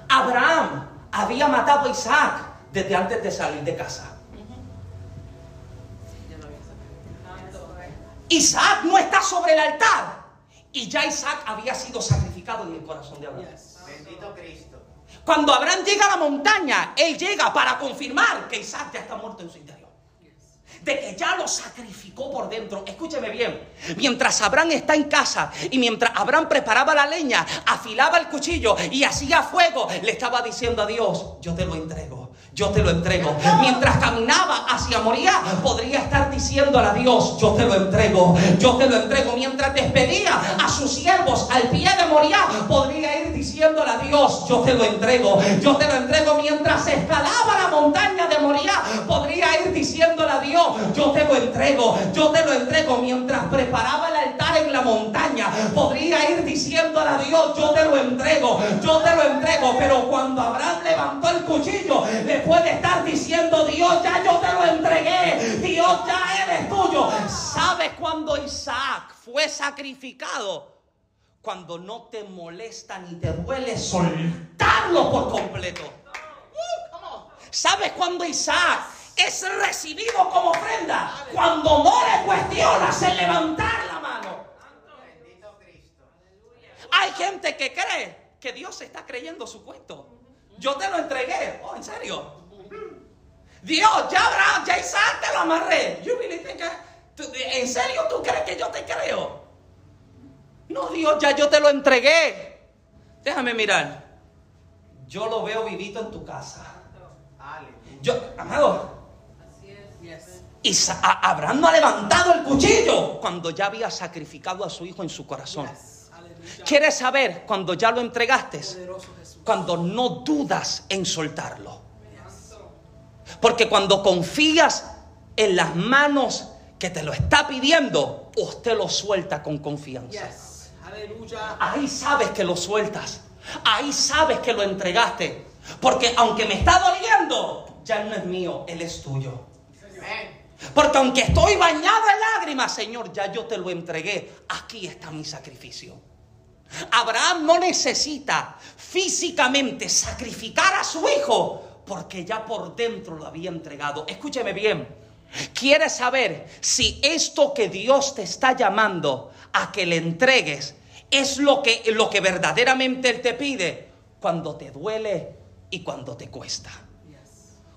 Abraham había matado a Isaac desde antes de salir de casa. Isaac no está sobre el altar. Y ya Isaac había sido sacrificado en el corazón de Abraham. Bendito Cristo. Cuando Abraham llega a la montaña, él llega para confirmar que Isaac ya está muerto en su interior de que ya lo sacrificó por dentro. Escúcheme bien, mientras Abraham está en casa y mientras Abraham preparaba la leña, afilaba el cuchillo y hacía fuego, le estaba diciendo a Dios, yo te lo entrego yo te lo entrego. Mientras caminaba hacia Moría, podría estar diciéndole a Dios, yo te lo entrego, yo te lo entrego. Mientras despedía a sus siervos al pie de Moría, podría Dios, yo te lo entrego, yo te lo entrego. Mientras escalaba la montaña de Moría, podría ir diciéndole a Dios, yo te lo entrego, yo te lo entrego. Mientras preparaba el altar en la montaña, podría ir diciéndole a Dios, yo te lo entrego, yo te lo entrego. Pero cuando Abraham levantó el cuchillo, le puede estar diciendo, Dios, ya yo te lo entregué, Dios, ya eres tuyo. ¿Sabes cuando Isaac fue sacrificado? Cuando no te molesta ni te duele soltarlo por completo. ¿Sabes cuando Isaac es recibido como ofrenda? Cuando no le cuestionas el levantar la mano. Hay gente que cree que Dios está creyendo su cuento. Yo te lo entregué. Oh, ¿en serio? Dios, ya Abraham, ya Isaac te lo amarré. ¿En serio tú crees que yo te creo? No, Dios, ya yo te lo entregué. Déjame mirar. yo lo veo vivito en tu casa. Yo, amado, y Abraham no ha levantado el cuchillo cuando ya había sacrificado a su hijo en su corazón. ¿Quieres saber cuando ya lo entregaste? Cuando no dudas en soltarlo. Porque cuando confías en las manos que te lo está pidiendo, usted lo suelta con confianza. Ahí sabes que lo sueltas. Ahí sabes que lo entregaste. Porque aunque me está doliendo, ya no es mío, él es tuyo. Porque aunque estoy bañado en lágrimas, Señor, ya yo te lo entregué. Aquí está mi sacrificio. Abraham no necesita físicamente sacrificar a su hijo porque ya por dentro lo había entregado. Escúcheme bien. ¿Quieres saber si esto que Dios te está llamando a que le entregues es lo que, lo que verdaderamente Él te pide? Cuando te duele y cuando te cuesta.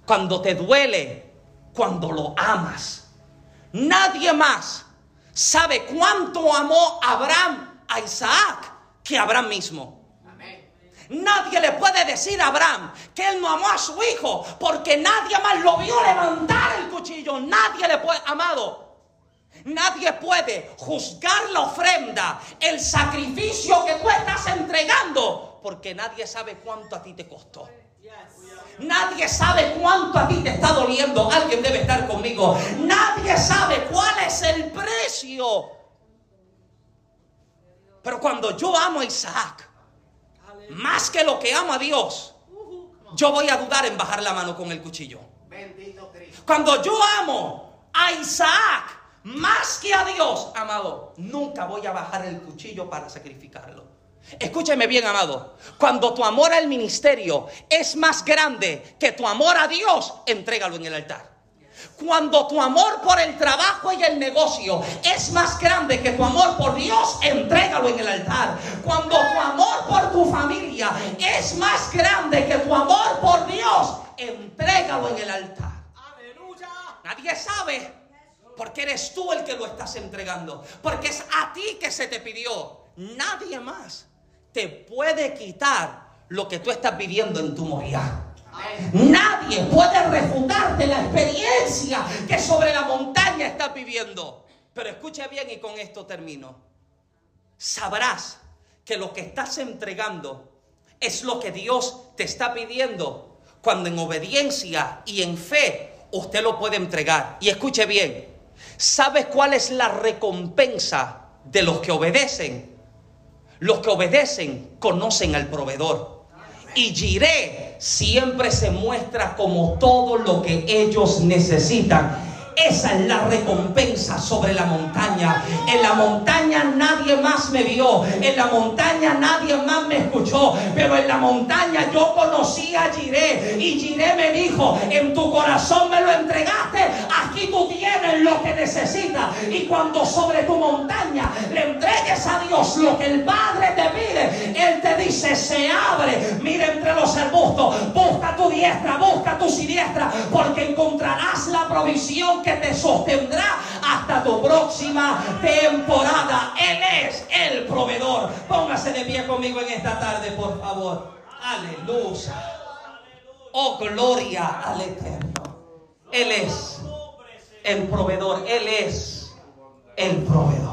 Cuando te duele, cuando lo amas. Nadie más sabe cuánto amó Abraham a Isaac que Abraham mismo. Nadie le puede decir a Abraham que él no amó a su hijo porque nadie más lo vio levantar el cuchillo. Nadie le puede, amado. Nadie puede juzgar la ofrenda, el sacrificio que tú estás entregando, porque nadie sabe cuánto a ti te costó. Nadie sabe cuánto a ti te está doliendo. Alguien debe estar conmigo. Nadie sabe cuál es el precio. Pero cuando yo amo a Isaac, más que lo que amo a Dios, yo voy a dudar en bajar la mano con el cuchillo. Cuando yo amo a Isaac, más que a Dios, amado, nunca voy a bajar el cuchillo para sacrificarlo. Escúcheme bien, amado. Cuando tu amor al ministerio es más grande que tu amor a Dios, entrégalo en el altar. Cuando tu amor por el trabajo y el negocio es más grande que tu amor por Dios, entrégalo en el altar. Cuando tu amor por tu familia es más grande que tu amor por Dios, entrégalo en el altar. Nadie sabe porque eres tú el que lo estás entregando. Porque es a ti que se te pidió. Nadie más te puede quitar lo que tú estás viviendo en tu moría. Nadie puede refutarte la experiencia que sobre la montaña estás viviendo. Pero escucha bien y con esto termino. Sabrás que lo que estás entregando es lo que Dios te está pidiendo cuando en obediencia y en fe usted lo puede entregar. Y escuche bien, ¿sabes cuál es la recompensa de los que obedecen? Los que obedecen conocen al proveedor. Y Jiré siempre se muestra como todo lo que ellos necesitan. Esa es la recompensa sobre la montaña. En la montaña nadie más me vio. En la montaña nadie más me escuchó. Pero en la montaña yo conocí a Jiré. Y Jiré me dijo, en tu corazón me lo entregaste. Aquí tú tienes lo que necesitas. Y cuando sobre tu montaña le entregues a Dios lo que el Padre te pide, Él te dice, se abre. Mira entre los arbustos. Busca tu diestra, busca tu siniestra. Porque encontrarás la provisión te sostendrá hasta tu próxima temporada. Él es el proveedor. Póngase de pie conmigo en esta tarde, por favor. Aleluya. Oh, gloria al Eterno. Él es el proveedor. Él es el proveedor.